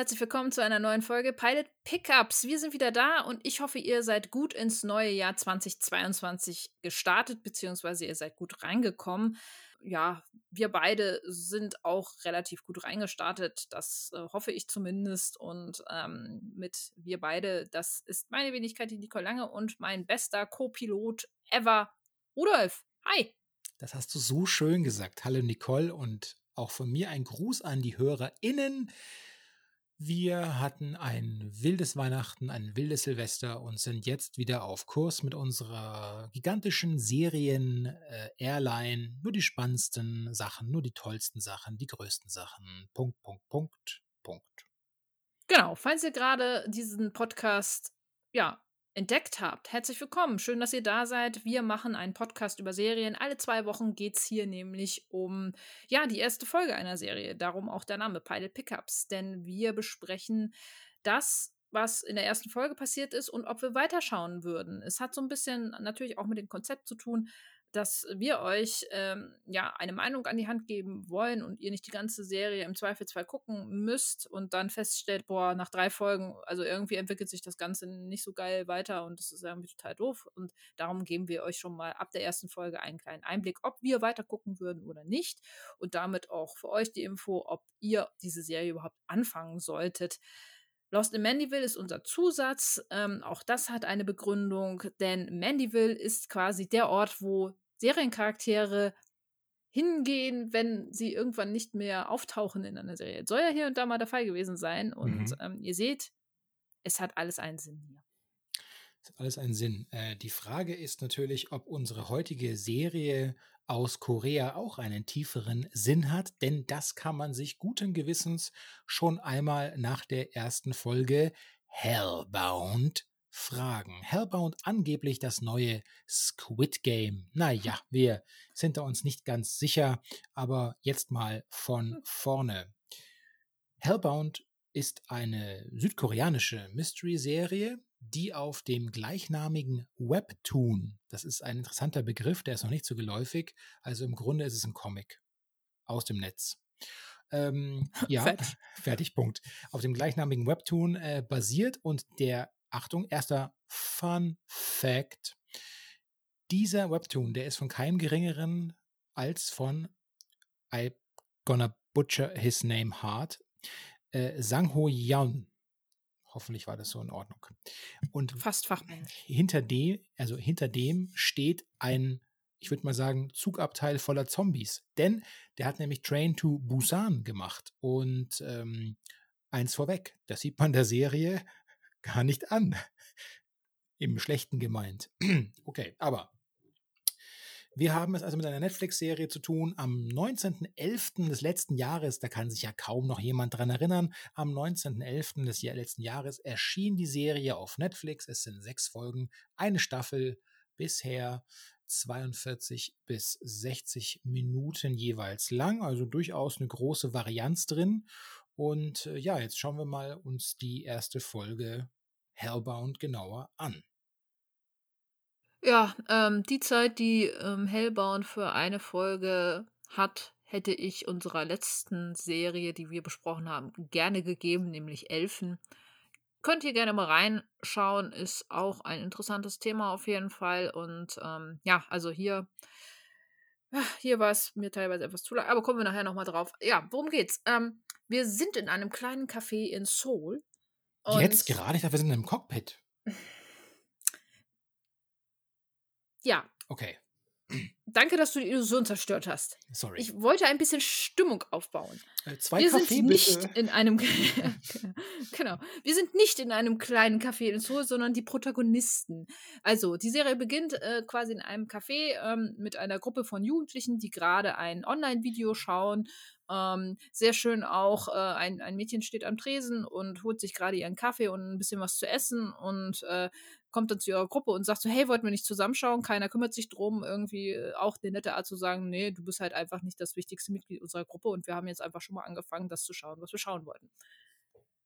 herzlich willkommen zu einer neuen Folge Pilot Pickups. Wir sind wieder da und ich hoffe, ihr seid gut ins neue Jahr 2022 gestartet, beziehungsweise ihr seid gut reingekommen. Ja, wir beide sind auch relativ gut reingestartet, das äh, hoffe ich zumindest. Und ähm, mit wir beide, das ist meine Wenigkeit, die Nicole Lange und mein bester Co-Pilot ever, Rudolf. Hi! Das hast du so schön gesagt. Hallo Nicole und auch von mir ein Gruß an die HörerInnen. Wir hatten ein wildes Weihnachten, ein wildes Silvester und sind jetzt wieder auf Kurs mit unserer gigantischen Serien äh. Nur die spannendsten Sachen, nur die tollsten Sachen, die größten Sachen. Punkt, Punkt, Punkt, Punkt. Genau, falls ihr gerade diesen Podcast ja, entdeckt habt, herzlich willkommen. Schön, dass ihr da seid. Wir machen einen Podcast über Serien. Alle zwei Wochen geht es hier nämlich um ja, die erste Folge einer Serie. Darum auch der Name Pilot Pickups. Denn wir besprechen das, was in der ersten Folge passiert ist und ob wir weiterschauen würden. Es hat so ein bisschen natürlich auch mit dem Konzept zu tun, dass wir euch ähm, ja eine Meinung an die Hand geben wollen und ihr nicht die ganze Serie im Zweifelsfall gucken müsst und dann feststellt, boah, nach drei Folgen, also irgendwie entwickelt sich das Ganze nicht so geil weiter und das ist irgendwie total doof. Und darum geben wir euch schon mal ab der ersten Folge einen kleinen Einblick, ob wir weiter gucken würden oder nicht. Und damit auch für euch die Info, ob ihr diese Serie überhaupt anfangen solltet. Lost in Mandeville ist unser Zusatz. Ähm, auch das hat eine Begründung, denn Mandeville ist quasi der Ort, wo Seriencharaktere hingehen, wenn sie irgendwann nicht mehr auftauchen in einer Serie. Soll ja hier und da mal der Fall gewesen sein. Und mhm. ähm, ihr seht, es hat alles einen Sinn hier. Es hat alles einen Sinn. Äh, die Frage ist natürlich, ob unsere heutige Serie aus Korea auch einen tieferen Sinn hat, denn das kann man sich guten Gewissens schon einmal nach der ersten Folge Hellbound fragen. Hellbound angeblich das neue Squid Game. Naja, wir sind da uns nicht ganz sicher, aber jetzt mal von hm. vorne. Hellbound ist eine südkoreanische Mystery-Serie, die auf dem gleichnamigen Webtoon, das ist ein interessanter Begriff, der ist noch nicht so geläufig, also im Grunde ist es ein Comic aus dem Netz. Ähm, ja, fertig. fertig, Punkt. Auf dem gleichnamigen Webtoon äh, basiert und der, Achtung, erster Fun Fact. Dieser Webtoon, der ist von keinem geringeren als von I gonna butcher his name hard, äh, Sang Ho Yeon Hoffentlich war das so in Ordnung. Und fast Fachmann. Hinter dem, also hinter dem steht ein, ich würde mal sagen, Zugabteil voller Zombies. Denn der hat nämlich Train to Busan gemacht. Und ähm, eins vorweg, das sieht man der Serie gar nicht an. Im Schlechten gemeint. okay, aber wir haben es also mit einer Netflix-Serie zu tun. Am 19.11. des letzten Jahres, da kann sich ja kaum noch jemand dran erinnern, am 19.11. des letzten Jahres erschien die Serie auf Netflix. Es sind sechs Folgen, eine Staffel, bisher 42 bis 60 Minuten jeweils lang, also durchaus eine große Varianz drin. Und äh, ja, jetzt schauen wir mal uns die erste Folge Hellbound genauer an. Ja, ähm, die Zeit, die ähm, Hellbound für eine Folge hat, hätte ich unserer letzten Serie, die wir besprochen haben, gerne gegeben, nämlich Elfen. Könnt ihr gerne mal reinschauen, ist auch ein interessantes Thema auf jeden Fall. Und ähm, ja, also hier, hier war es mir teilweise etwas zu lang, aber kommen wir nachher nochmal drauf. Ja, worum geht's? Ähm, wir sind in einem kleinen Café in Seoul. Jetzt gerade? Ich dachte, wir sind in einem Cockpit. Ja. Okay. Danke, dass du die Illusion zerstört hast. Sorry. Ich wollte ein bisschen Stimmung aufbauen. Äh, zwei wir Kaffee, sind nicht bitte. in einem genau. Wir sind nicht in einem kleinen Café in Seoul, sondern die Protagonisten. Also die Serie beginnt äh, quasi in einem Café ähm, mit einer Gruppe von Jugendlichen, die gerade ein Online-Video schauen. Ähm, sehr schön auch, äh, ein, ein Mädchen steht am Tresen und holt sich gerade ihren Kaffee und ein bisschen was zu essen und äh, kommt dann zu ihrer Gruppe und sagt so, hey, wollten wir nicht zusammenschauen? Keiner kümmert sich drum. Irgendwie äh, auch eine nette Art zu sagen, nee, du bist halt einfach nicht das wichtigste Mitglied unserer Gruppe und wir haben jetzt einfach schon mal angefangen, das zu schauen, was wir schauen wollten.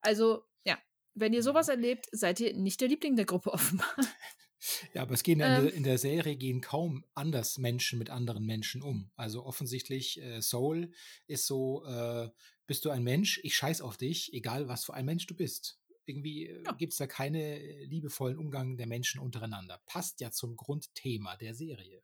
Also, ja, wenn ihr sowas erlebt, seid ihr nicht der Liebling der Gruppe offenbar. Ja, aber es gehen ähm, in der Serie gehen kaum anders Menschen mit anderen Menschen um. Also offensichtlich, äh, Soul ist so, äh, bist du ein Mensch, ich scheiß auf dich, egal was für ein Mensch du bist. Irgendwie äh, ja. gibt es da keinen äh, liebevollen Umgang der Menschen untereinander. Passt ja zum Grundthema der Serie.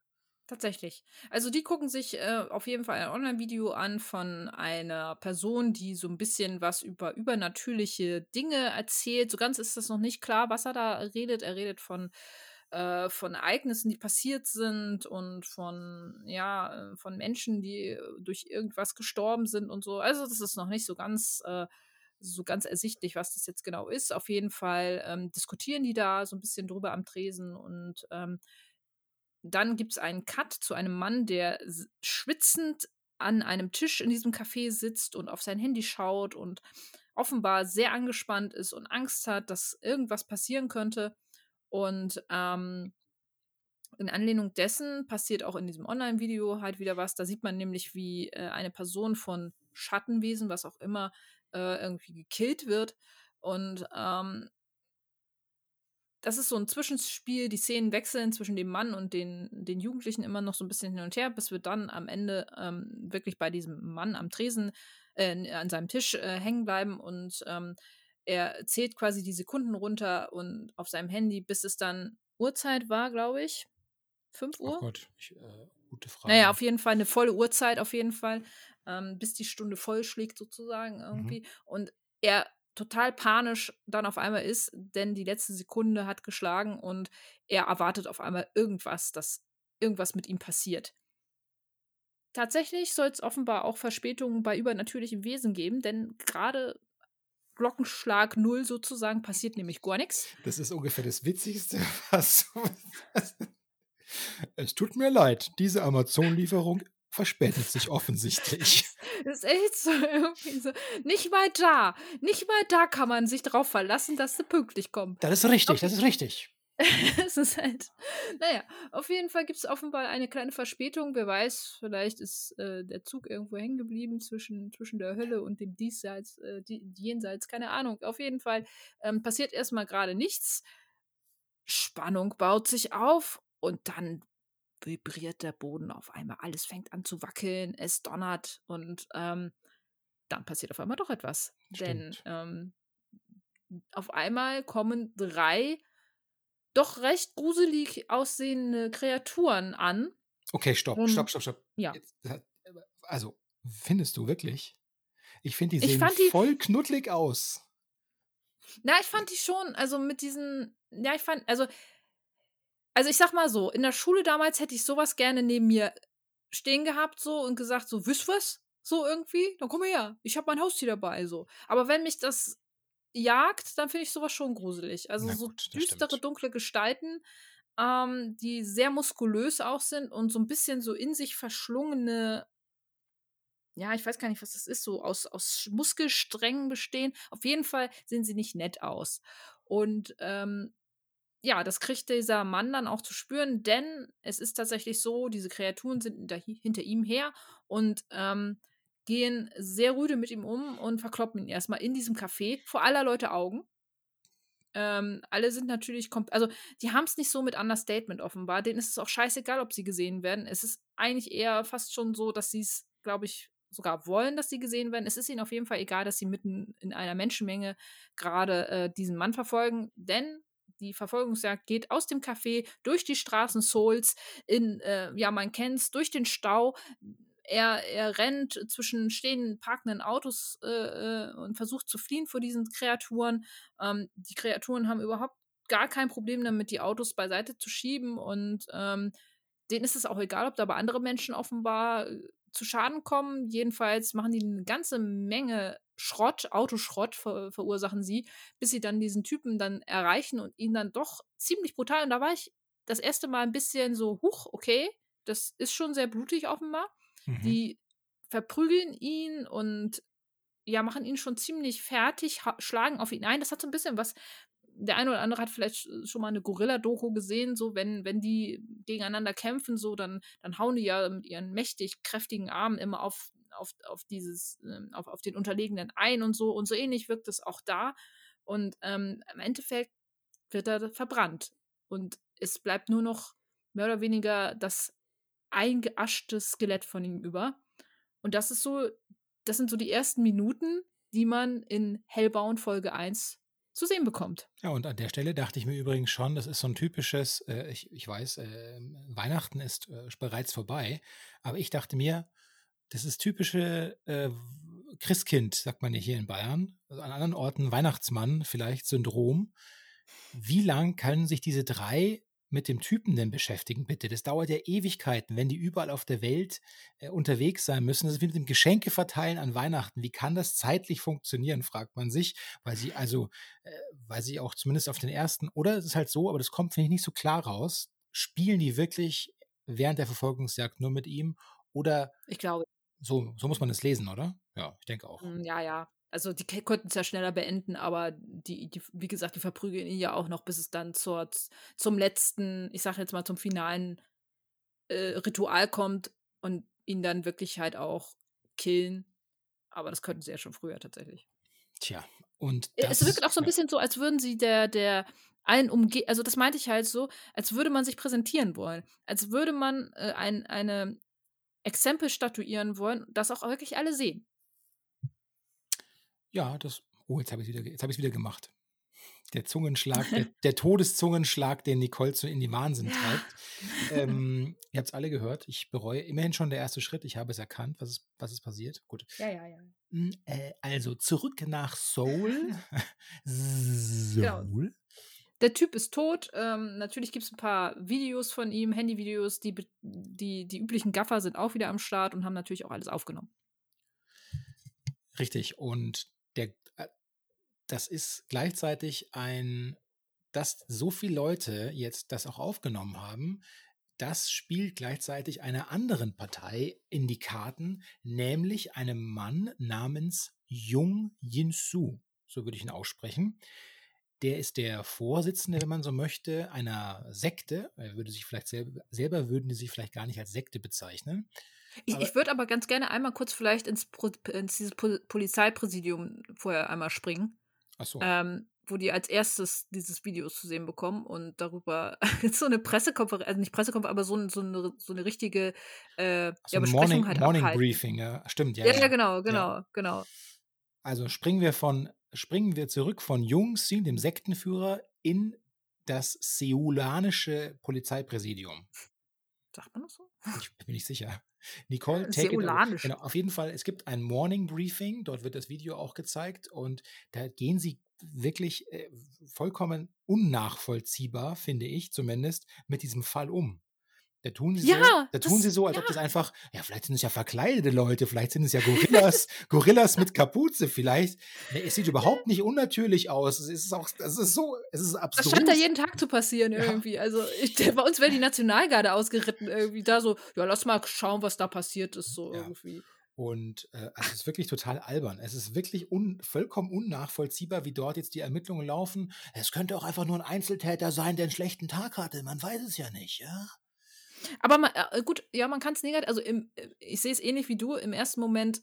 Tatsächlich. Also die gucken sich äh, auf jeden Fall ein Online-Video an von einer Person, die so ein bisschen was über übernatürliche Dinge erzählt. So ganz ist das noch nicht klar, was er da redet. Er redet von äh, von Ereignissen, die passiert sind und von ja von Menschen, die durch irgendwas gestorben sind und so. Also das ist noch nicht so ganz äh, so ganz ersichtlich, was das jetzt genau ist. Auf jeden Fall ähm, diskutieren die da so ein bisschen drüber am Tresen und ähm, dann gibt es einen Cut zu einem Mann, der schwitzend an einem Tisch in diesem Café sitzt und auf sein Handy schaut und offenbar sehr angespannt ist und Angst hat, dass irgendwas passieren könnte. Und ähm, in Anlehnung dessen passiert auch in diesem Online-Video halt wieder was. Da sieht man nämlich, wie äh, eine Person von Schattenwesen, was auch immer, äh, irgendwie gekillt wird. Und ähm, das ist so ein Zwischenspiel. Die Szenen wechseln zwischen dem Mann und den, den Jugendlichen immer noch so ein bisschen hin und her, bis wir dann am Ende ähm, wirklich bei diesem Mann am Tresen äh, an seinem Tisch äh, hängen bleiben und ähm, er zählt quasi die Sekunden runter und auf seinem Handy, bis es dann Uhrzeit war, glaube ich. 5 Uhr? Oh Gott, ich, äh, gute Frage. Naja, auf jeden Fall eine volle Uhrzeit, auf jeden Fall, ähm, bis die Stunde voll schlägt sozusagen mhm. irgendwie. Mhm. Und er total panisch dann auf einmal ist, denn die letzte Sekunde hat geschlagen und er erwartet auf einmal irgendwas, dass irgendwas mit ihm passiert. Tatsächlich soll es offenbar auch Verspätungen bei übernatürlichen Wesen geben, denn gerade Glockenschlag null sozusagen passiert nämlich gar nichts. Das ist ungefähr das Witzigste, was. es tut mir leid, diese Amazon-Lieferung verspätet sich offensichtlich. Das ist echt so irgendwie so. Nicht mal da, nicht mal da kann man sich drauf verlassen, dass sie pünktlich kommen. Das ist richtig, okay. das ist richtig. es ist halt, naja, auf jeden Fall gibt es offenbar eine kleine Verspätung. Wer weiß, vielleicht ist äh, der Zug irgendwo hängen geblieben zwischen, zwischen der Hölle und dem Diesseits, äh, die, Jenseits, keine Ahnung. Auf jeden Fall ähm, passiert erstmal gerade nichts. Spannung baut sich auf und dann vibriert der Boden auf einmal. Alles fängt an zu wackeln, es donnert und ähm, dann passiert auf einmal doch etwas. Stimmt. Denn ähm, auf einmal kommen drei doch recht gruselig aussehende Kreaturen an. Okay, stopp, und, stopp, stopp, stopp. Ja. also, findest du wirklich? Ich finde, die sehen die, voll knuddelig aus. Na, ich fand die schon, also mit diesen, ja, ich fand, also also ich sag mal so, in der Schule damals hätte ich sowas gerne neben mir stehen gehabt so und gesagt so, wisst was? So irgendwie, dann komm her, ich habe mein Haustier dabei so. Aber wenn mich das jagt, dann finde ich sowas schon gruselig. Also gut, so düstere, stimmt. dunkle Gestalten, ähm, die sehr muskulös auch sind und so ein bisschen so in sich verschlungene ja, ich weiß gar nicht, was das ist, so aus, aus Muskelsträngen bestehen. Auf jeden Fall sehen sie nicht nett aus. Und ähm, ja, das kriegt dieser Mann dann auch zu spüren, denn es ist tatsächlich so, diese Kreaturen sind hinter, hinter ihm her und ähm, gehen sehr rüde mit ihm um und verkloppen ihn erstmal in diesem Café vor aller Leute Augen. Ähm, alle sind natürlich, also die haben es nicht so mit Understatement offenbar. Denen ist es auch scheißegal, ob sie gesehen werden. Es ist eigentlich eher fast schon so, dass sie es, glaube ich, sogar wollen, dass sie gesehen werden. Es ist ihnen auf jeden Fall egal, dass sie mitten in einer Menschenmenge gerade äh, diesen Mann verfolgen, denn die Verfolgungsjagd geht aus dem Café durch die Straßen Souls in, äh, ja, man kennt es, durch den Stau. Er, er rennt zwischen stehenden, parkenden Autos äh, äh, und versucht zu fliehen vor diesen Kreaturen. Ähm, die Kreaturen haben überhaupt gar kein Problem damit, die Autos beiseite zu schieben und ähm, denen ist es auch egal, ob da aber andere Menschen offenbar äh, zu Schaden kommen. Jedenfalls machen die eine ganze Menge Schrott, Autoschrott ver verursachen sie, bis sie dann diesen Typen dann erreichen und ihn dann doch ziemlich brutal. Und da war ich das erste Mal ein bisschen so, huch, okay, das ist schon sehr blutig offenbar. Mhm. Die verprügeln ihn und ja, machen ihn schon ziemlich fertig, schlagen auf ihn ein. Das hat so ein bisschen was der eine oder andere hat vielleicht schon mal eine Gorilla-Doku gesehen, so wenn, wenn die gegeneinander kämpfen, so, dann, dann hauen die ja mit ihren mächtig kräftigen Armen immer auf, auf, auf dieses, ähm, auf, auf den Unterlegenen ein und so. Und so ähnlich wirkt es auch da. Und ähm, im Endeffekt wird er verbrannt. Und es bleibt nur noch mehr oder weniger das eingeaschte Skelett von ihm über. Und das ist so, das sind so die ersten Minuten, die man in Hellbound Folge 1 zu sehen bekommt. Ja, und an der Stelle dachte ich mir übrigens schon, das ist so ein typisches, äh, ich, ich weiß, äh, Weihnachten ist äh, bereits vorbei, aber ich dachte mir, das ist typische äh, Christkind, sagt man ja hier in Bayern, also an anderen Orten Weihnachtsmann vielleicht Syndrom. Wie lang können sich diese drei mit dem Typen denn beschäftigen, bitte? Das dauert ja Ewigkeiten, wenn die überall auf der Welt äh, unterwegs sein müssen. Das ist wie mit dem Geschenke verteilen an Weihnachten. Wie kann das zeitlich funktionieren, fragt man sich, weil sie also, äh, weil sie auch zumindest auf den ersten, oder es ist halt so, aber das kommt, finde ich, nicht so klar raus. Spielen die wirklich während der Verfolgungsjagd nur mit ihm oder? Ich glaube. So, so muss man es lesen, oder? Ja, ich denke auch. Hm, ja, ja. Also die konnten es ja schneller beenden, aber die, die, wie gesagt, die verprügeln ihn ja auch noch, bis es dann zur, zum letzten, ich sag jetzt mal zum finalen äh, Ritual kommt und ihn dann wirklich halt auch killen. Aber das könnten sie ja schon früher tatsächlich. Tja, und das, es wirkt auch so ein bisschen so, als würden sie der, der allen umgehen, also das meinte ich halt so, als würde man sich präsentieren wollen, als würde man äh, ein, eine Exempel statuieren wollen, das auch wirklich alle sehen. Ja, das. Oh, jetzt habe ich es wieder, jetzt hab wieder gemacht. Der Zungenschlag, der, der, Todeszungenschlag, den Nicole so in die Wahnsinn treibt. Ähm, ihr habt es alle gehört. Ich bereue immerhin schon der erste Schritt. Ich habe es erkannt, was ist, was ist passiert. Gut. Ja, ja, ja. Hm, äh, also zurück nach Seoul. Seoul. Genau. Der Typ ist tot. Ähm, natürlich gibt es ein paar Videos von ihm, Handyvideos. Die, die, die üblichen Gaffer sind auch wieder am Start und haben natürlich auch alles aufgenommen. Richtig. Und der, äh, das ist gleichzeitig ein, dass so viele Leute jetzt das auch aufgenommen haben, das spielt gleichzeitig einer anderen Partei in die Karten, nämlich einem Mann namens Jung Jin-Soo, so würde ich ihn aussprechen. Der ist der Vorsitzende, wenn man so möchte, einer Sekte. Er würde sich vielleicht selber, selber würden die sich vielleicht gar nicht als Sekte bezeichnen. Ich, ich würde aber ganz gerne einmal kurz vielleicht ins, Pro, ins dieses Polizeipräsidium vorher einmal springen. Ach so. Ähm, wo die als erstes dieses Video zu sehen bekommen und darüber so eine Pressekonferenz, also nicht Pressekonferenz, aber so, so, eine, so eine richtige äh, so ja, Besprechung Morning, halt Morning Briefing, ja, stimmt, ja. Ja, ja, genau, genau, ja. genau. Also springen wir von, springen wir zurück von Jung Sin, dem Sektenführer, in das seulanische Polizeipräsidium. Sagt man das so? Ich bin nicht sicher. Nicole, take Seolanisch. It, genau, auf jeden Fall, es gibt ein Morning Briefing, dort wird das Video auch gezeigt und da gehen sie wirklich äh, vollkommen unnachvollziehbar, finde ich zumindest, mit diesem Fall um. Da tun sie ja, so, da tun das, sie so, als ja. ob das einfach, ja, vielleicht sind es ja verkleidete Leute, vielleicht sind es ja Gorillas, Gorillas mit Kapuze, vielleicht. Nee, es sieht überhaupt nicht unnatürlich aus. Es ist auch, es ist so, es ist absurd. Das scheint da jeden Tag zu passieren irgendwie. Ja. Also ich, bei uns wäre die Nationalgarde ausgeritten irgendwie. Da so, ja, lass mal schauen, was da passiert ist, so irgendwie. Und äh, also es ist wirklich total albern. Es ist wirklich un vollkommen unnachvollziehbar, wie dort jetzt die Ermittlungen laufen. Es könnte auch einfach nur ein Einzeltäter sein, der einen schlechten Tag hatte. Man weiß es ja nicht, ja. Aber man, äh, gut, ja, man kann es negativ, also im, äh, ich sehe es ähnlich wie du. Im ersten Moment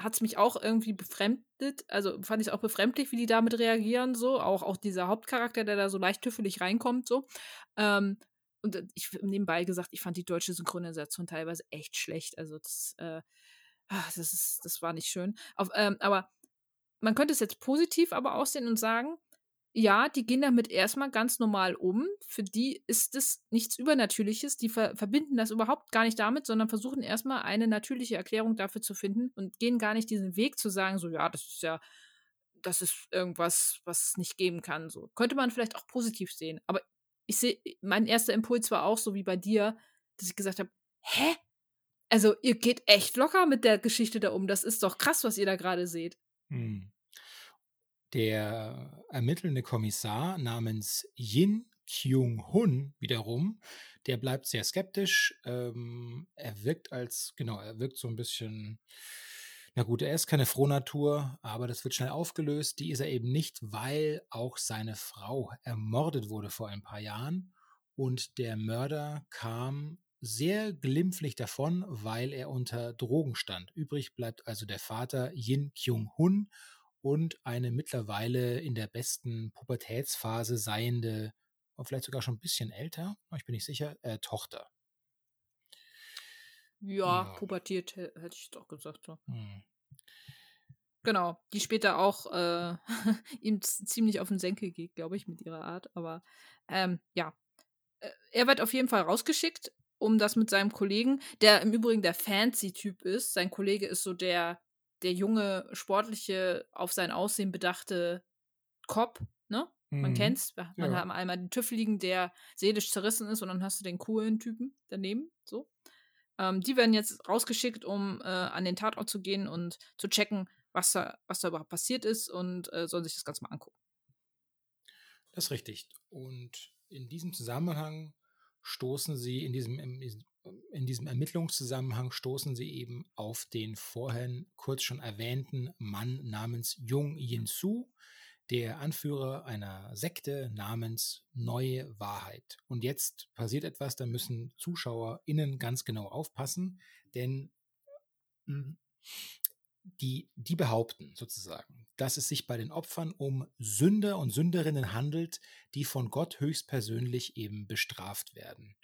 hat es mich auch irgendwie befremdet. Also fand ich es auch befremdlich, wie die damit reagieren, so. Auch, auch dieser Hauptcharakter, der da so leicht tüffelig reinkommt, so. Ähm, und äh, ich nebenbei gesagt, ich fand die deutsche Synchronisation teilweise echt schlecht. Also das, äh, ah, das ist, das war nicht schön. Auf, ähm, aber man könnte es jetzt positiv aber aussehen und sagen, ja, die gehen damit erstmal ganz normal um. Für die ist es nichts Übernatürliches. Die ver verbinden das überhaupt gar nicht damit, sondern versuchen erstmal eine natürliche Erklärung dafür zu finden und gehen gar nicht diesen Weg zu sagen, so, ja, das ist ja, das ist irgendwas, was es nicht geben kann. So könnte man vielleicht auch positiv sehen. Aber ich sehe, mein erster Impuls war auch so wie bei dir, dass ich gesagt habe, hä? Also, ihr geht echt locker mit der Geschichte da um. Das ist doch krass, was ihr da gerade seht. Hm. Der ermittelnde Kommissar namens Yin Kyung-hun wiederum, der bleibt sehr skeptisch. Ähm, er wirkt als, genau, er wirkt so ein bisschen, na gut, er ist keine Frohnatur, aber das wird schnell aufgelöst. Die ist er eben nicht, weil auch seine Frau ermordet wurde vor ein paar Jahren. Und der Mörder kam sehr glimpflich davon, weil er unter Drogen stand. Übrig bleibt also der Vater Yin Kyung-hun und eine mittlerweile in der besten Pubertätsphase seiende vielleicht sogar schon ein bisschen älter, ich bin nicht sicher, äh, Tochter. Ja, ja. pubertiert hätte ich doch gesagt. So. Hm. Genau, die später auch äh, ihm ziemlich auf den Senkel geht, glaube ich, mit ihrer Art. Aber ähm, ja, äh, er wird auf jeden Fall rausgeschickt, um das mit seinem Kollegen, der im Übrigen der Fancy-Typ ist. Sein Kollege ist so der, der junge, sportliche, auf sein Aussehen bedachte Cop, ne? Man mhm. kennt's. Man ja. hat einmal den Tüffeligen, der seelisch zerrissen ist, und dann hast du den coolen Typen daneben. So. Ähm, die werden jetzt rausgeschickt, um äh, an den Tatort zu gehen und zu checken, was da, was da überhaupt passiert ist und äh, sollen sich das Ganze mal angucken. Das ist richtig. Und in diesem Zusammenhang stoßen sie, in diesem, in diesem Ermittlungszusammenhang stoßen sie eben auf den vorhin kurz schon erwähnten Mann namens Jung Yin-Su, der Anführer einer Sekte namens Neue Wahrheit. Und jetzt passiert etwas, da müssen ZuschauerInnen ganz genau aufpassen, denn hm, die, die behaupten sozusagen, dass es sich bei den Opfern um Sünder und Sünderinnen handelt, die von Gott höchstpersönlich eben bestraft werden.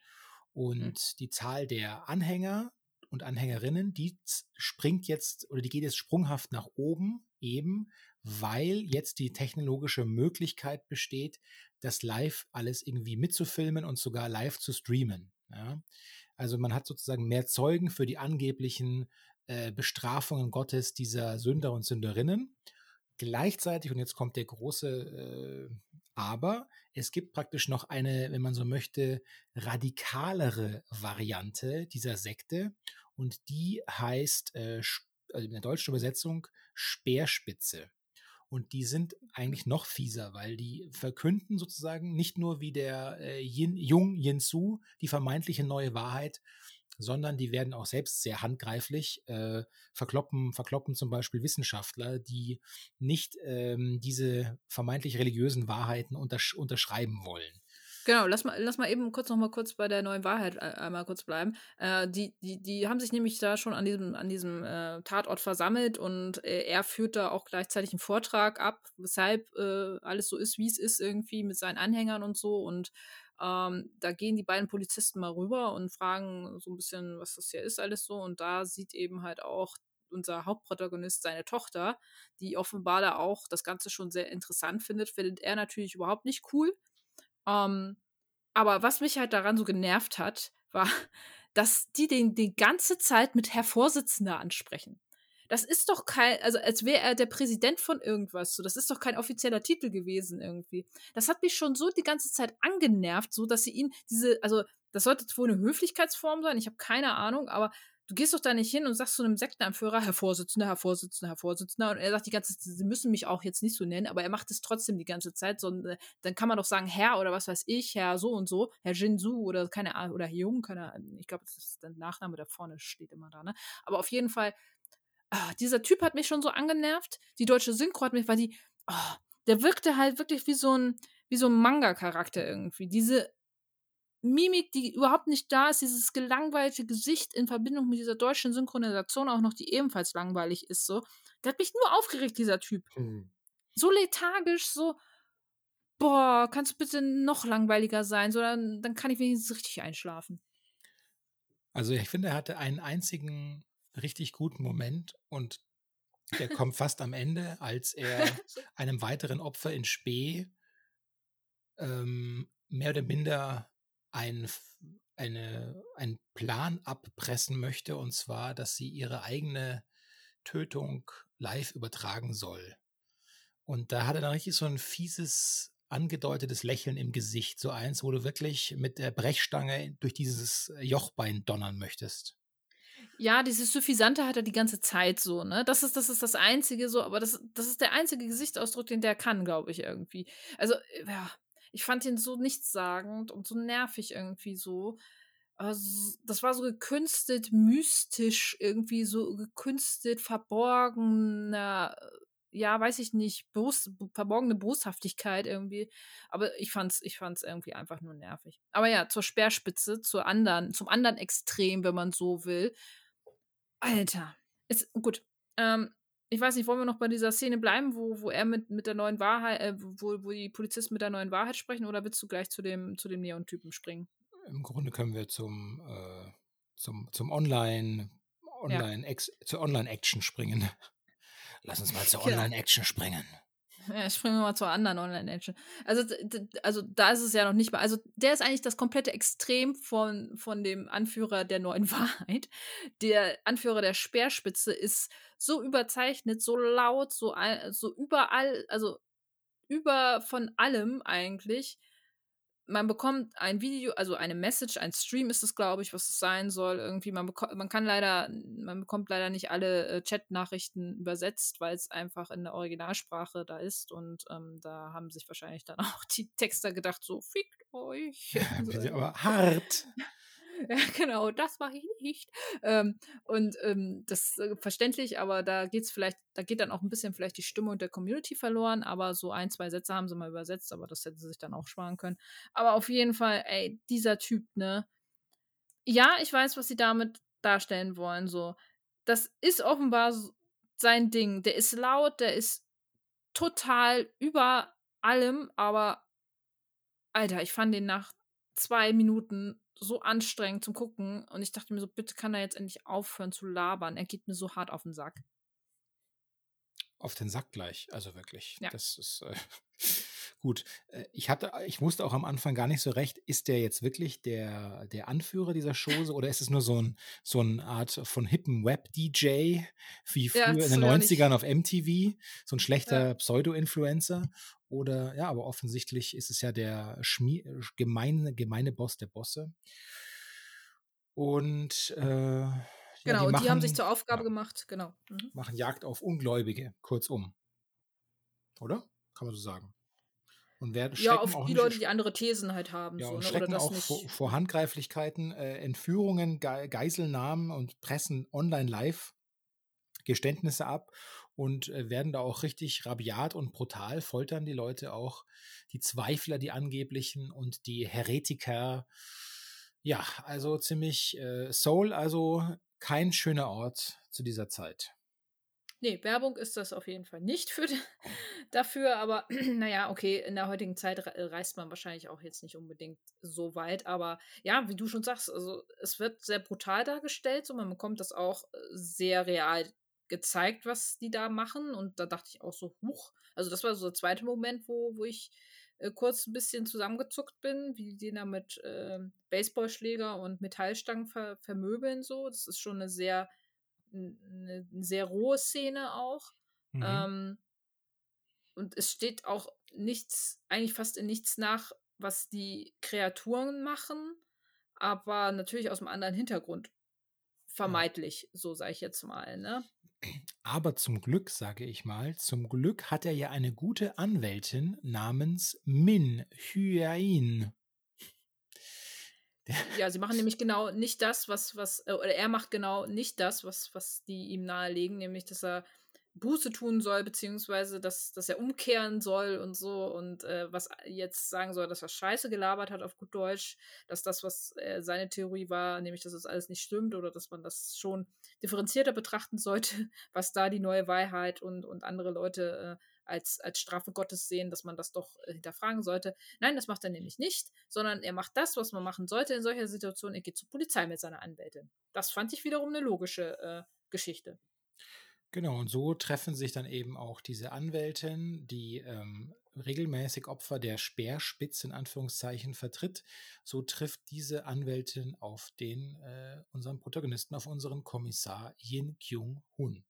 Und mhm. die Zahl der Anhänger und Anhängerinnen, die springt jetzt oder die geht jetzt sprunghaft nach oben, eben weil jetzt die technologische Möglichkeit besteht, das live alles irgendwie mitzufilmen und sogar live zu streamen. Ja? Also man hat sozusagen mehr Zeugen für die angeblichen äh, Bestrafungen Gottes dieser Sünder und Sünderinnen. Gleichzeitig, und jetzt kommt der große äh, Aber, es gibt praktisch noch eine, wenn man so möchte, radikalere Variante dieser Sekte und die heißt äh, also in der deutschen Übersetzung Speerspitze. Und die sind eigentlich noch fieser, weil die verkünden sozusagen nicht nur wie der äh, Yin, Jung Yin-Su die vermeintliche neue Wahrheit, sondern die werden auch selbst sehr handgreiflich, äh, verkloppen, verkloppen zum Beispiel Wissenschaftler, die nicht ähm, diese vermeintlich religiösen Wahrheiten untersch unterschreiben wollen. Genau, lass mal, lass mal eben kurz noch mal kurz bei der neuen Wahrheit äh, einmal kurz bleiben. Äh, die, die, die haben sich nämlich da schon an diesem, an diesem äh, Tatort versammelt und äh, er führt da auch gleichzeitig einen Vortrag ab, weshalb äh, alles so ist, wie es ist, irgendwie mit seinen Anhängern und so. Und ähm, da gehen die beiden Polizisten mal rüber und fragen so ein bisschen, was das hier ist, alles so. Und da sieht eben halt auch unser Hauptprotagonist seine Tochter, die offenbar da auch das Ganze schon sehr interessant findet, findet er natürlich überhaupt nicht cool ähm, aber was mich halt daran so genervt hat, war, dass die den die ganze Zeit mit Herr Vorsitzender ansprechen. Das ist doch kein, also als wäre er der Präsident von irgendwas. So, das ist doch kein offizieller Titel gewesen irgendwie. Das hat mich schon so die ganze Zeit angenervt, so dass sie ihn diese, also das sollte wohl eine Höflichkeitsform sein. Ich habe keine Ahnung, aber du gehst doch da nicht hin und sagst zu einem Sektenanführer, Herr Vorsitzender, Herr Vorsitzender, Herr Vorsitzender, und er sagt die ganze Zeit, sie müssen mich auch jetzt nicht so nennen, aber er macht es trotzdem die ganze Zeit, sondern dann kann man doch sagen, Herr oder was weiß ich, Herr so und so, Herr Jinsu oder keine Ahnung, oder Herr Jung, keine Ahnung, ich glaube, das ist der Nachname, da vorne steht immer da, ne? Aber auf jeden Fall, ah, dieser Typ hat mich schon so angenervt, die deutsche Synchro hat mich, weil die, oh, der wirkte halt wirklich wie so ein, wie so ein Manga-Charakter irgendwie. Diese Mimik, die überhaupt nicht da ist, dieses gelangweilte Gesicht in Verbindung mit dieser deutschen Synchronisation auch noch, die ebenfalls langweilig ist, so. Der hat mich nur aufgeregt, dieser Typ. Mhm. So lethargisch, so, boah, kannst du bitte noch langweiliger sein, so, dann, dann kann ich wenigstens richtig einschlafen. Also ich finde, er hatte einen einzigen richtig guten Moment und der kommt fast am Ende, als er einem weiteren Opfer in Spee ähm, mehr oder minder ein, eine, einen Plan abpressen möchte, und zwar, dass sie ihre eigene Tötung live übertragen soll. Und da hat er dann richtig so ein fieses, angedeutetes Lächeln im Gesicht, so eins, wo du wirklich mit der Brechstange durch dieses Jochbein donnern möchtest. Ja, dieses Suffisante hat er die ganze Zeit so, ne? Das ist, das ist das Einzige so, aber das, das ist der einzige Gesichtsausdruck, den der kann, glaube ich, irgendwie. Also, ja, ich fand ihn so nichtssagend und so nervig irgendwie so. Also, das war so gekünstelt, mystisch, irgendwie so gekünstelt, verborgener, ja, weiß ich nicht, Bos verborgene Boshaftigkeit irgendwie. Aber ich fand's, ich fand's irgendwie einfach nur nervig. Aber ja, zur Speerspitze, zur anderen, zum anderen Extrem, wenn man so will. Alter. Ist, gut. Ähm, ich weiß nicht, wollen wir noch bei dieser Szene bleiben, wo, wo er mit, mit der neuen Wahrheit, äh, wo, wo die Polizisten mit der neuen Wahrheit sprechen, oder willst du gleich zu dem, zu dem Neon-Typen springen? Im Grunde können wir zum, äh, zum, zum Online, Online, ja. zur Online-Action springen. Lass uns mal zur genau. Online-Action springen. Ja, springen wir mal zur anderen Online-Action. Also, also da ist es ja noch nicht mal. Also der ist eigentlich das komplette Extrem von, von dem Anführer der neuen Wahrheit. Der Anführer der Speerspitze ist so überzeichnet, so laut, so, so überall, also über von allem eigentlich man bekommt ein Video, also eine Message, ein Stream ist es, glaube ich, was es sein soll. Irgendwie, man bekommt, man kann leider, man bekommt leider nicht alle äh, Chat-Nachrichten übersetzt, weil es einfach in der Originalsprache da ist. Und ähm, da haben sich wahrscheinlich dann auch die Texter gedacht, so, fickt euch. Also, aber hart. Ja, genau, das mache ich nicht. Ähm, und ähm, das ist äh, verständlich, aber da geht's vielleicht, da geht dann auch ein bisschen vielleicht die Stimmung der Community verloren, aber so ein, zwei Sätze haben sie mal übersetzt, aber das hätten sie sich dann auch sparen können. Aber auf jeden Fall, ey, dieser Typ, ne? Ja, ich weiß, was sie damit darstellen wollen, so. Das ist offenbar sein Ding. Der ist laut, der ist total über allem, aber Alter, ich fand den nach zwei Minuten so anstrengend zum Gucken und ich dachte mir so, bitte kann er jetzt endlich aufhören zu labern. Er geht mir so hart auf den Sack. Auf den Sack gleich, also wirklich. Ja. Das ist äh, gut. Äh, ich hatte, ich wusste auch am Anfang gar nicht so recht, ist der jetzt wirklich der, der Anführer dieser Chose oder ist es nur so ein so eine Art von hippen Web-DJ wie früher ja, in den 90ern auf MTV, so ein schlechter ja. Pseudo-Influencer? Oder ja, aber offensichtlich ist es ja der Schmie gemeine, gemeine Boss der Bosse. Und äh, genau, ja, die, machen, die, haben sich zur Aufgabe ja, gemacht, genau. Mhm. Machen Jagd auf Ungläubige, kurzum. Oder? Kann man so sagen. Und werden ja, auf die Leute, die andere Thesen halt haben. Ja, so, und ne? schrecken auch vor, vor, Handgreiflichkeiten, äh, Entführungen, Ge Geiselnahmen und pressen online live Geständnisse ab und äh, werden da auch richtig rabiat und brutal, foltern die Leute auch, die Zweifler, die angeblichen und die Heretiker. Ja, also ziemlich äh, Soul, also kein schöner Ort zu dieser Zeit. Nee, Werbung ist das auf jeden Fall nicht für, dafür, aber naja, okay, in der heutigen Zeit reist man wahrscheinlich auch jetzt nicht unbedingt so weit, aber ja, wie du schon sagst, also es wird sehr brutal dargestellt, so man bekommt das auch äh, sehr real gezeigt, was die da machen. Und da dachte ich auch so, huch. Also das war so der zweite Moment, wo, wo ich äh, kurz ein bisschen zusammengezuckt bin, wie die da mit äh, Baseballschläger und Metallstangen ver vermöbeln so. Das ist schon eine sehr, eine, sehr rohe Szene auch. Mhm. Ähm, und es steht auch nichts, eigentlich fast in nichts nach, was die Kreaturen machen, aber natürlich aus einem anderen Hintergrund. Vermeidlich, so sage ich jetzt mal, ne? Aber zum Glück, sage ich mal, zum Glück hat er ja eine gute Anwältin namens Min Hyain. Ja, sie machen nämlich genau nicht das, was, was, äh, oder er macht genau nicht das, was, was die ihm nahelegen, nämlich dass er Buße tun soll, beziehungsweise dass, dass er umkehren soll und so und äh, was jetzt sagen soll, dass er Scheiße gelabert hat auf gut Deutsch, dass das, was äh, seine Theorie war, nämlich dass das alles nicht stimmt oder dass man das schon differenzierter betrachten sollte, was da die neue Wahrheit und, und andere Leute äh, als, als Strafe Gottes sehen, dass man das doch äh, hinterfragen sollte. Nein, das macht er nämlich nicht, sondern er macht das, was man machen sollte in solcher Situation. Er geht zur Polizei mit seiner Anwältin. Das fand ich wiederum eine logische äh, Geschichte. Genau, und so treffen sich dann eben auch diese Anwältin, die ähm, regelmäßig Opfer der Speerspitze in Anführungszeichen vertritt. So trifft diese Anwältin auf den, äh, unseren Protagonisten, auf unseren Kommissar Yin Kyung Hun.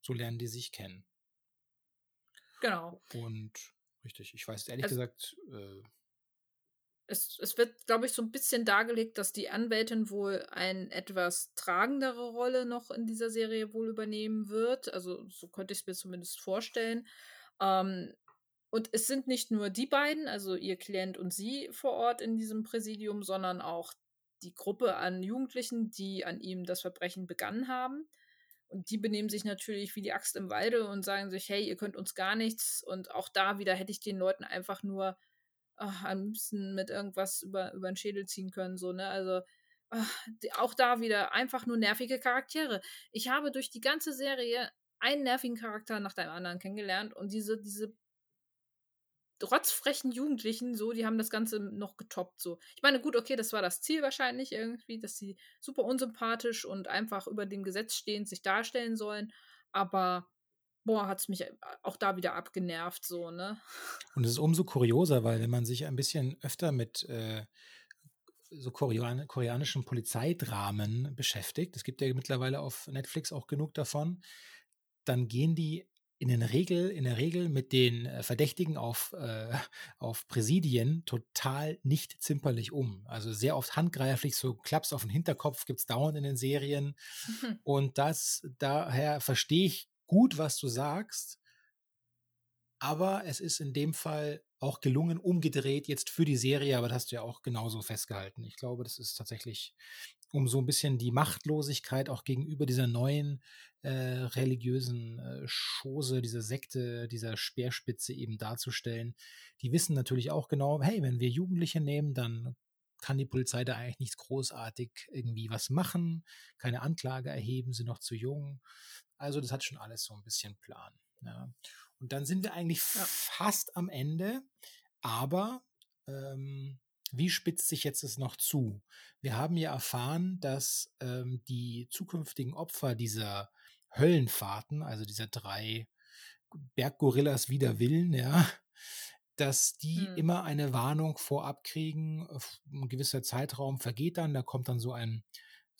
So lernen die sich kennen. Genau. Und richtig, ich weiß ehrlich also, gesagt, äh, es, es wird, glaube ich, so ein bisschen dargelegt, dass die Anwältin wohl eine etwas tragendere Rolle noch in dieser Serie wohl übernehmen wird. Also so könnte ich es mir zumindest vorstellen. Ähm, und es sind nicht nur die beiden, also ihr Klient und sie vor Ort in diesem Präsidium, sondern auch die Gruppe an Jugendlichen, die an ihm das Verbrechen begangen haben. Und die benehmen sich natürlich wie die Axt im Walde und sagen sich, hey, ihr könnt uns gar nichts. Und auch da wieder hätte ich den Leuten einfach nur ach, am liebsten mit irgendwas über, über den Schädel ziehen können, so, ne? Also, ach, die, auch da wieder einfach nur nervige Charaktere. Ich habe durch die ganze Serie einen nervigen Charakter nach dem anderen kennengelernt und diese, diese rotzfrechen Jugendlichen, so, die haben das Ganze noch getoppt, so. Ich meine, gut, okay, das war das Ziel wahrscheinlich irgendwie, dass sie super unsympathisch und einfach über dem Gesetz stehend sich darstellen sollen, aber boah, hat es mich auch da wieder abgenervt, so, ne? Und es ist umso kurioser, weil wenn man sich ein bisschen öfter mit äh, so Korean koreanischen Polizeidramen beschäftigt, es gibt ja mittlerweile auf Netflix auch genug davon, dann gehen die in, den Regel, in der Regel mit den äh, Verdächtigen auf, äh, auf Präsidien total nicht zimperlich um. Also sehr oft handgreiflich, so Klaps auf den Hinterkopf gibt es dauernd in den Serien. Mhm. Und das, daher verstehe ich gut, was du sagst. Aber es ist in dem Fall auch gelungen, umgedreht jetzt für die Serie, aber das hast du ja auch genauso festgehalten. Ich glaube, das ist tatsächlich, um so ein bisschen die Machtlosigkeit auch gegenüber dieser neuen äh, religiösen äh, Chose, dieser Sekte, dieser Speerspitze eben darzustellen. Die wissen natürlich auch genau, hey, wenn wir Jugendliche nehmen, dann kann die Polizei da eigentlich nichts großartig irgendwie was machen, keine Anklage erheben, sind noch zu jung. Also das hat schon alles so ein bisschen Plan. Ja. Und dann sind wir eigentlich ja. fast am Ende, aber ähm, wie spitzt sich jetzt es noch zu? Wir haben ja erfahren, dass ähm, die zukünftigen Opfer dieser Höllenfahrten, also dieser drei Berggorillas wider Willen, ja, dass die hm. immer eine Warnung vorab kriegen. Ein gewisser Zeitraum vergeht dann, da kommt dann so ein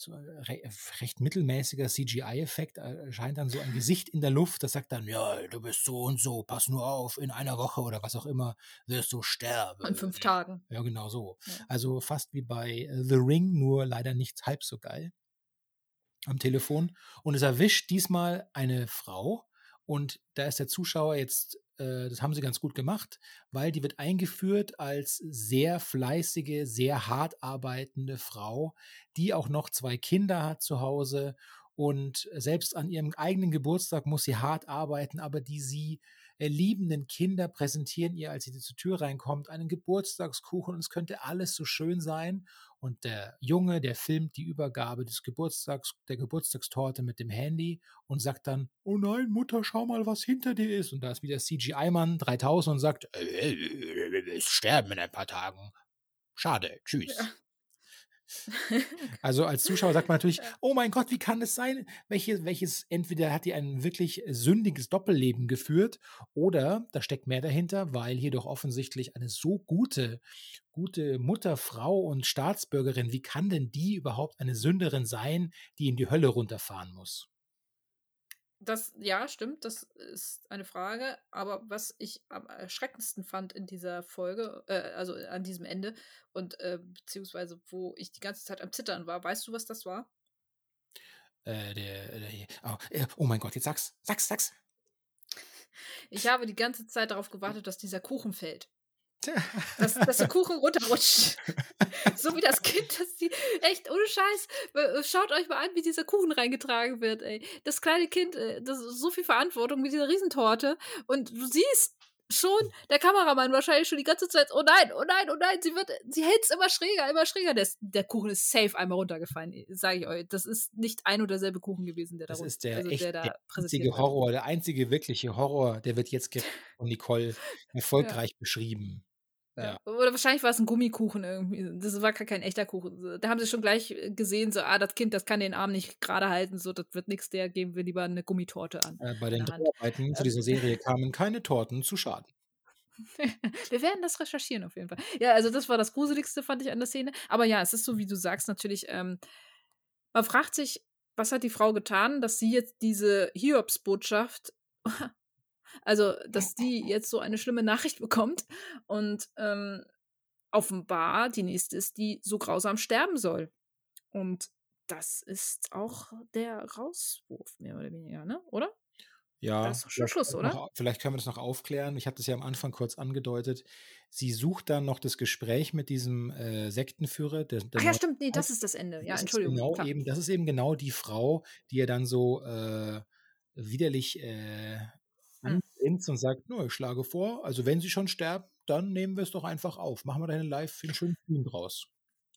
so re recht mittelmäßiger CGI-Effekt, erscheint dann so ein Gesicht in der Luft, das sagt dann, ja, du bist so und so, pass nur auf, in einer Woche oder was auch immer wirst du sterben. In fünf Tagen. Ja, genau so. Ja. Also fast wie bei äh, The Ring, nur leider nicht halb so geil am Telefon. Und es erwischt diesmal eine Frau, und da ist der Zuschauer jetzt, äh, das haben sie ganz gut gemacht, weil die wird eingeführt als sehr fleißige, sehr hart arbeitende Frau, die auch noch zwei Kinder hat zu Hause und selbst an ihrem eigenen Geburtstag muss sie hart arbeiten, aber die sie liebenden Kinder präsentieren ihr, als sie zur Tür reinkommt, einen Geburtstagskuchen und es könnte alles so schön sein. Und der Junge, der filmt die Übergabe des Geburtstags, der Geburtstagstorte mit dem Handy und sagt dann, oh nein, Mutter, schau mal, was hinter dir ist. Und da ist wieder CGI-Mann 3000 und sagt, äh, äh, äh, sterben in ein paar Tagen. Schade, tschüss. Ja. Also als Zuschauer sagt man natürlich, oh mein Gott, wie kann es sein? Welches, welches, entweder hat die ein wirklich sündiges Doppelleben geführt oder da steckt mehr dahinter, weil hier doch offensichtlich eine so gute, gute Mutter, Frau und Staatsbürgerin, wie kann denn die überhaupt eine Sünderin sein, die in die Hölle runterfahren muss? Das, ja, stimmt, das ist eine Frage. Aber was ich am erschreckendsten fand in dieser Folge, äh, also an diesem Ende, und äh, beziehungsweise wo ich die ganze Zeit am Zittern war, weißt du, was das war? Äh, der, der oh, äh, oh mein Gott, jetzt sag's, sag's, sag's. Ich habe die ganze Zeit darauf gewartet, dass dieser Kuchen fällt dass, dass der Kuchen runterrutscht. so wie das Kind, dass die, echt, ohne Scheiß, schaut euch mal an, wie dieser Kuchen reingetragen wird, ey. Das kleine Kind, äh, das ist so viel Verantwortung mit dieser Riesentorte und du siehst schon, der Kameramann wahrscheinlich schon die ganze Zeit, oh nein, oh nein, oh nein, sie wird, sie hält es immer schräger, immer schräger. Der, der Kuchen ist safe einmal runtergefallen, sage ich euch. Das ist nicht ein und derselbe Kuchen gewesen, der da Das ist der, also, echt, der, der einzige Horror, der einzige wirkliche Horror, der wird jetzt von Nicole erfolgreich ja. beschrieben. Ja. Oder wahrscheinlich war es ein Gummikuchen irgendwie. Das war kein echter Kuchen. Da haben sie schon gleich gesehen, so, ah, das Kind, das kann den Arm nicht gerade halten, so, das wird nichts, der geben wir lieber eine Gummitorte an. Äh, bei den Dreharbeiten zu dieser Serie kamen keine Torten zu Schaden. wir werden das recherchieren auf jeden Fall. Ja, also das war das Gruseligste, fand ich an der Szene. Aber ja, es ist so, wie du sagst, natürlich, ähm, man fragt sich, was hat die Frau getan, dass sie jetzt diese Hiobs-Botschaft also, dass die jetzt so eine schlimme Nachricht bekommt und ähm, offenbar die nächste ist, die so grausam sterben soll. Und das ist auch der Rauswurf, mehr oder weniger, ne? Oder? Ja, das ist schon Schluss, oder? Noch, vielleicht können wir das noch aufklären. Ich habe das ja am Anfang kurz angedeutet. Sie sucht dann noch das Gespräch mit diesem äh, Sektenführer. Der, der Ach ja, stimmt, nee, das ist das Ende. Ja, das Entschuldigung. Genau eben, das ist eben genau die Frau, die er dann so äh, widerlich äh, hm. und sagt, no, ich schlage vor, also wenn sie schon sterben, dann nehmen wir es doch einfach auf. Machen wir da einen live einen schönen Film draus.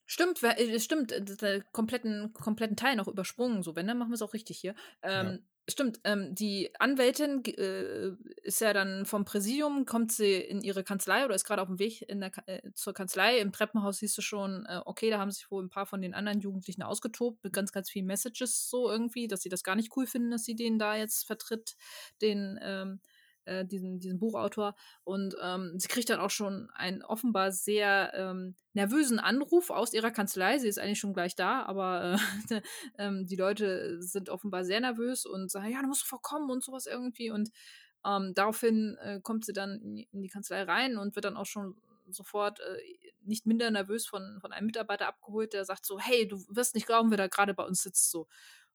Stimmt, äh, stimmt, äh, den kompletten, kompletten Teil noch übersprungen. So, wenn, dann machen wir es auch richtig hier. Ähm, Stimmt, ähm, die Anwältin äh, ist ja dann vom Präsidium, kommt sie in ihre Kanzlei oder ist gerade auf dem Weg in der, äh, zur Kanzlei. Im Treppenhaus siehst du schon, äh, okay, da haben sich wohl ein paar von den anderen Jugendlichen ausgetobt mit ganz, ganz vielen Messages so irgendwie, dass sie das gar nicht cool finden, dass sie den da jetzt vertritt, den ähm, äh, diesen, diesen Buchautor. Und ähm, sie kriegt dann auch schon einen offenbar sehr ähm, nervösen Anruf aus ihrer Kanzlei. Sie ist eigentlich schon gleich da, aber äh, ähm, die Leute sind offenbar sehr nervös und sagen, ja, du musst vorkommen und sowas irgendwie. Und ähm, daraufhin äh, kommt sie dann in die, in die, Kanzlei rein und wird dann auch schon sofort äh, nicht minder nervös von, von einem Mitarbeiter abgeholt, der sagt so, hey, du wirst nicht glauben, wer da gerade bei uns sitzt so.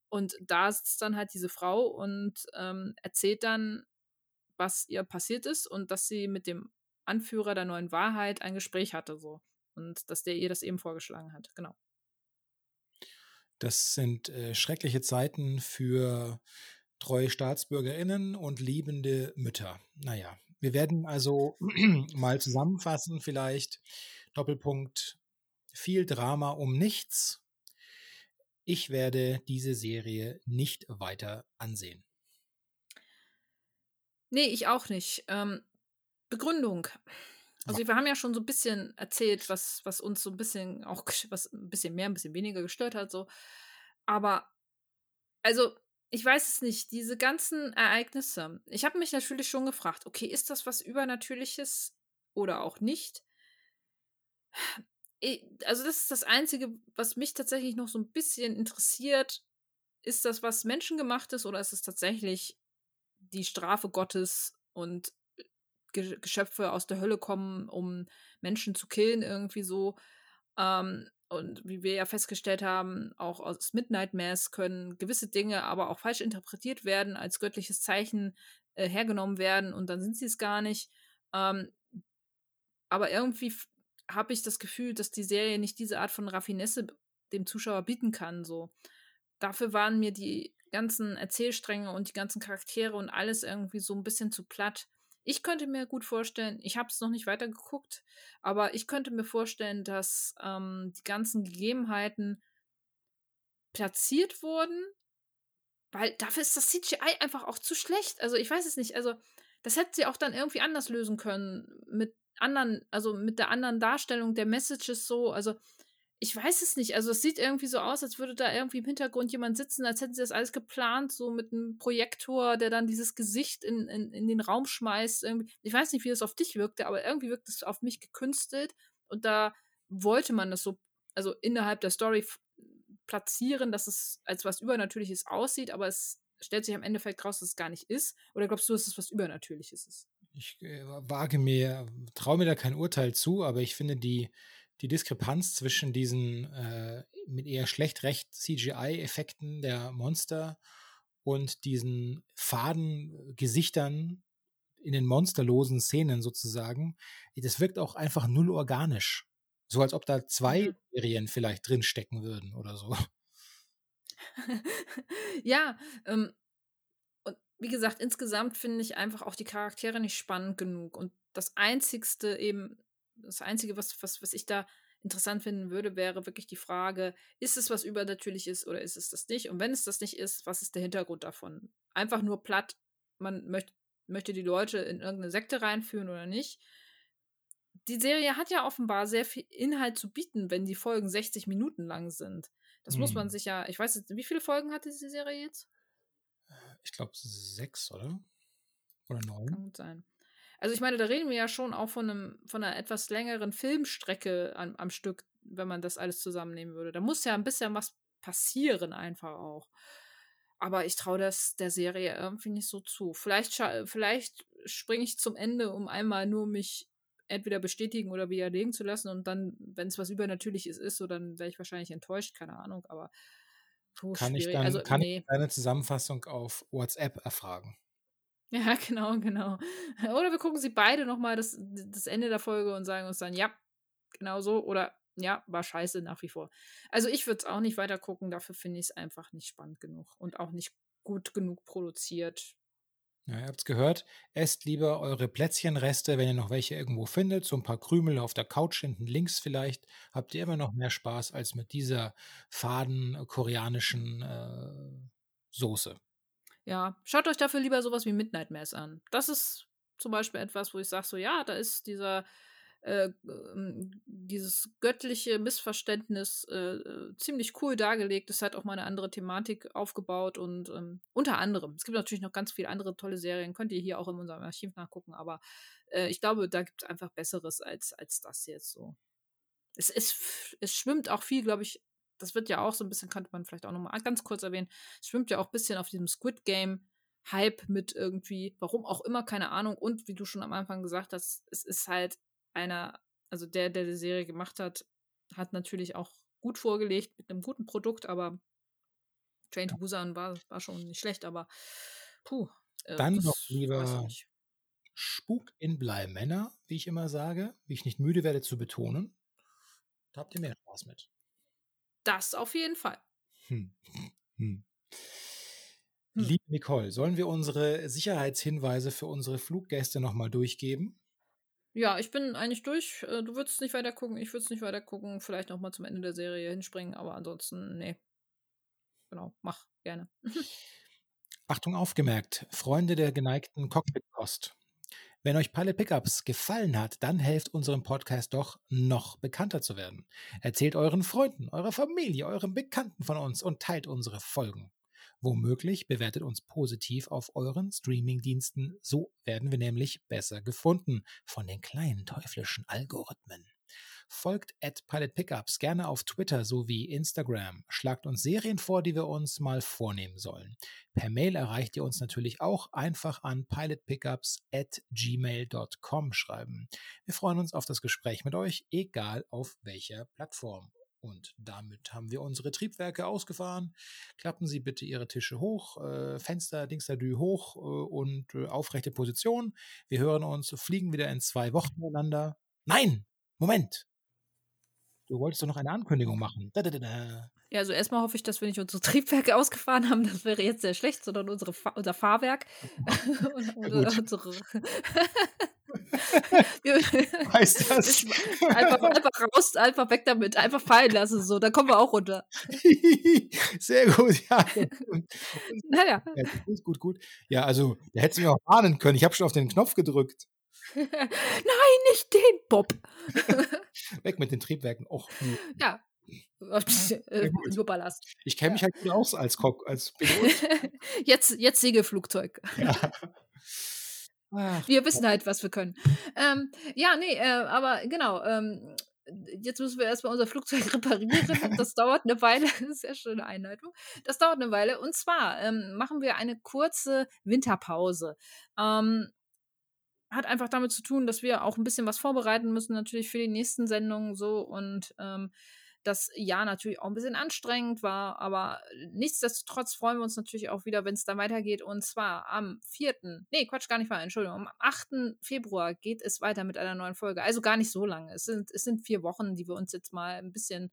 Und da sitzt dann halt diese Frau und ähm, erzählt dann was ihr passiert ist und dass sie mit dem Anführer der neuen Wahrheit ein Gespräch hatte, so. Und dass der ihr das eben vorgeschlagen hat, genau. Das sind äh, schreckliche Zeiten für treue StaatsbürgerInnen und liebende Mütter. Naja, wir werden also mal zusammenfassen, vielleicht. Doppelpunkt: viel Drama um nichts. Ich werde diese Serie nicht weiter ansehen. Nee, ich auch nicht. Ähm, Begründung. Also wir haben ja schon so ein bisschen erzählt, was, was uns so ein bisschen auch, was ein bisschen mehr, ein bisschen weniger gestört hat, so. Aber, also, ich weiß es nicht, diese ganzen Ereignisse. Ich habe mich natürlich schon gefragt, okay, ist das was Übernatürliches oder auch nicht? Also, das ist das Einzige, was mich tatsächlich noch so ein bisschen interessiert. Ist das was Menschengemachtes oder ist es tatsächlich die Strafe Gottes und Ge Geschöpfe aus der Hölle kommen, um Menschen zu killen, irgendwie so. Ähm, und wie wir ja festgestellt haben, auch aus Midnight Mass können gewisse Dinge aber auch falsch interpretiert werden, als göttliches Zeichen äh, hergenommen werden und dann sind sie es gar nicht. Ähm, aber irgendwie habe ich das Gefühl, dass die Serie nicht diese Art von Raffinesse dem Zuschauer bieten kann. So. Dafür waren mir die ganzen Erzählstränge und die ganzen Charaktere und alles irgendwie so ein bisschen zu platt. Ich könnte mir gut vorstellen, ich habe es noch nicht weiter geguckt, aber ich könnte mir vorstellen, dass ähm, die ganzen Gegebenheiten platziert wurden, weil dafür ist das CGI einfach auch zu schlecht. Also ich weiß es nicht. Also das hätte sie auch dann irgendwie anders lösen können mit anderen, also mit der anderen Darstellung der Messages so. Also ich weiß es nicht. Also es sieht irgendwie so aus, als würde da irgendwie im Hintergrund jemand sitzen, als hätten sie das alles geplant, so mit einem Projektor, der dann dieses Gesicht in, in, in den Raum schmeißt. Ich weiß nicht, wie das auf dich wirkte, aber irgendwie wirkt es auf mich gekünstelt. Und da wollte man das so, also innerhalb der Story platzieren, dass es als was Übernatürliches aussieht, aber es stellt sich am Endeffekt raus, dass es gar nicht ist. Oder glaubst du, dass es was Übernatürliches ist? Ich äh, wage mir, traue mir da kein Urteil zu, aber ich finde die die Diskrepanz zwischen diesen äh, mit eher schlecht recht CGI-Effekten der Monster und diesen faden Gesichtern in den monsterlosen Szenen sozusagen, das wirkt auch einfach null organisch. So als ob da zwei Serien vielleicht drinstecken würden oder so. ja, ähm, und wie gesagt, insgesamt finde ich einfach auch die Charaktere nicht spannend genug. Und das Einzigste eben, das Einzige, was, was, was ich da interessant finden würde, wäre wirklich die Frage, ist es was Übernatürliches oder ist es das nicht? Und wenn es das nicht ist, was ist der Hintergrund davon? Einfach nur platt, man möcht, möchte die Leute in irgendeine Sekte reinführen oder nicht. Die Serie hat ja offenbar sehr viel Inhalt zu bieten, wenn die Folgen 60 Minuten lang sind. Das hm. muss man hm. sich ja, ich weiß jetzt, wie viele Folgen hat diese Serie jetzt? Ich glaube sechs, oder? Oder neun? Kann gut sein. Also ich meine, da reden wir ja schon auch von, einem, von einer etwas längeren Filmstrecke am, am Stück, wenn man das alles zusammennehmen würde. Da muss ja ein bisschen was passieren einfach auch. Aber ich traue das der Serie irgendwie nicht so zu. Vielleicht, vielleicht springe ich zum Ende, um einmal nur mich entweder bestätigen oder widerlegen zu lassen. Und dann, wenn es was Übernatürliches ist, so dann wäre ich wahrscheinlich enttäuscht, keine Ahnung. Aber puh, kann schwierig. ich dann also, kann nee. ich deine Zusammenfassung auf WhatsApp erfragen? Ja, genau, genau. Oder wir gucken sie beide nochmal das, das Ende der Folge und sagen uns dann, ja, genau so. Oder ja, war scheiße nach wie vor. Also ich würde es auch nicht weiter gucken, dafür finde ich es einfach nicht spannend genug und auch nicht gut genug produziert. Ja, ihr es gehört. Esst lieber eure Plätzchenreste, wenn ihr noch welche irgendwo findet. So ein paar Krümel auf der Couch hinten links vielleicht. Habt ihr immer noch mehr Spaß als mit dieser faden koreanischen äh, Soße. Ja, schaut euch dafür lieber sowas wie Midnight Mass an. Das ist zum Beispiel etwas, wo ich sage, so ja, da ist dieser äh, ähm, dieses göttliche Missverständnis äh, ziemlich cool dargelegt. Es hat auch mal eine andere Thematik aufgebaut und ähm, unter anderem, es gibt natürlich noch ganz viele andere tolle Serien, könnt ihr hier auch in unserem Archiv nachgucken, aber äh, ich glaube, da gibt es einfach Besseres als, als das jetzt so. Es, es, es schwimmt auch viel, glaube ich, das wird ja auch so ein bisschen, könnte man vielleicht auch nochmal ganz kurz erwähnen, es schwimmt ja auch ein bisschen auf diesem Squid Game. Hype mit irgendwie, warum auch immer, keine Ahnung. Und wie du schon am Anfang gesagt hast, es ist halt einer, also der, der die Serie gemacht hat, hat natürlich auch gut vorgelegt mit einem guten Produkt, aber Train to Busan war, war schon nicht schlecht, aber puh. Äh, Dann noch lieber Spuk in Bleimänner, wie ich immer sage, wie ich nicht müde werde zu betonen. Da habt ihr mehr Spaß mit. Das auf jeden Fall. Hm. Hm. Hm. Liebe Nicole, sollen wir unsere Sicherheitshinweise für unsere Fluggäste nochmal durchgeben? Ja, ich bin eigentlich durch. Äh, du würdest nicht weiter gucken, ich würde es nicht weiter gucken. Vielleicht noch mal zum Ende der Serie hinspringen, aber ansonsten, nee. Genau, mach gerne. Achtung aufgemerkt, Freunde der geneigten Cockpitkost. Wenn euch Pilot Pickups gefallen hat, dann helft unserem Podcast doch, noch bekannter zu werden. Erzählt euren Freunden, eurer Familie, euren Bekannten von uns und teilt unsere Folgen. Womöglich bewertet uns positiv auf euren Streamingdiensten. So werden wir nämlich besser gefunden von den kleinen teuflischen Algorithmen. Folgt at Pilot Pickups gerne auf Twitter sowie Instagram. Schlagt uns Serien vor, die wir uns mal vornehmen sollen. Per Mail erreicht ihr uns natürlich auch einfach an pilotpickups at gmail.com schreiben. Wir freuen uns auf das Gespräch mit euch, egal auf welcher Plattform. Und damit haben wir unsere Triebwerke ausgefahren. Klappen Sie bitte Ihre Tische hoch, äh, Fenster, Dingstadü hoch äh, und äh, aufrechte Position. Wir hören uns, fliegen wieder in zwei Wochen miteinander. Nein! Moment! Du wolltest doch noch eine Ankündigung machen. Da, da, da, ja, also erstmal hoffe ich, dass wir nicht unsere Triebwerke ausgefahren haben. Das wäre jetzt sehr schlecht, sondern unsere Fa unser Fahrwerk. unsere, unsere heißt das? einfach, einfach raus, einfach weg damit, einfach fallen lassen, so, dann kommen wir auch runter. Sehr gut, ja. naja. Ja, gut, gut, gut. Ja, also, da hättest du mich auch warnen können. Ich habe schon auf den Knopf gedrückt. Nein, nicht den, Bob. weg mit den Triebwerken. Och. Ja. Äh, nur Ballast. Ich kenne mich halt wieder aus als Cock, als Pilot. jetzt, jetzt Segelflugzeug. Ja. Ach, wir wissen halt, was wir können. Ähm, ja, nee, äh, aber genau. Ähm, jetzt müssen wir erstmal unser Flugzeug reparieren. Das dauert eine Weile. Sehr schöne Einleitung. Das dauert eine Weile. Und zwar ähm, machen wir eine kurze Winterpause. Ähm, hat einfach damit zu tun, dass wir auch ein bisschen was vorbereiten müssen, natürlich für die nächsten Sendungen so. Und ähm, das Jahr natürlich auch ein bisschen anstrengend war, aber nichtsdestotrotz freuen wir uns natürlich auch wieder, wenn es dann weitergeht. Und zwar am 4., nee, Quatsch, gar nicht mal, Entschuldigung, am 8. Februar geht es weiter mit einer neuen Folge. Also gar nicht so lange. Es sind, es sind vier Wochen, die wir uns jetzt mal ein bisschen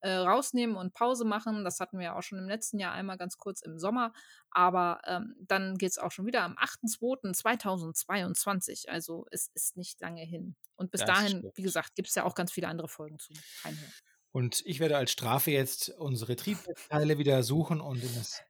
äh, rausnehmen und Pause machen. Das hatten wir ja auch schon im letzten Jahr einmal ganz kurz im Sommer. Aber ähm, dann geht es auch schon wieder am 8.2.2022. Also es ist nicht lange hin. Und bis das dahin, stimmt. wie gesagt, gibt es ja auch ganz viele andere Folgen zu reinhören. Und ich werde als Strafe jetzt unsere Triebwerkteile wieder suchen und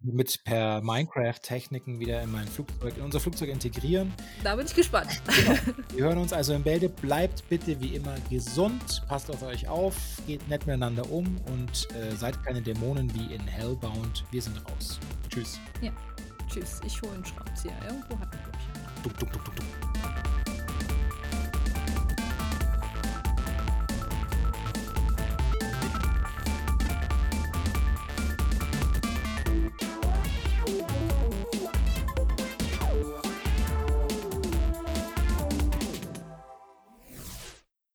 mit per Minecraft-Techniken wieder in mein Flugzeug, in unser Flugzeug integrieren. Da bin ich gespannt. Genau. Wir hören uns also im Bälde. Bleibt bitte wie immer gesund, passt auf euch auf, geht nett miteinander um und äh, seid keine Dämonen wie in Hellbound. Wir sind raus. Tschüss. Ja, tschüss. Ich hole einen Schraubenzieher. Irgendwo hat man, glaube ich. Duck, duck, duck, duck, duck.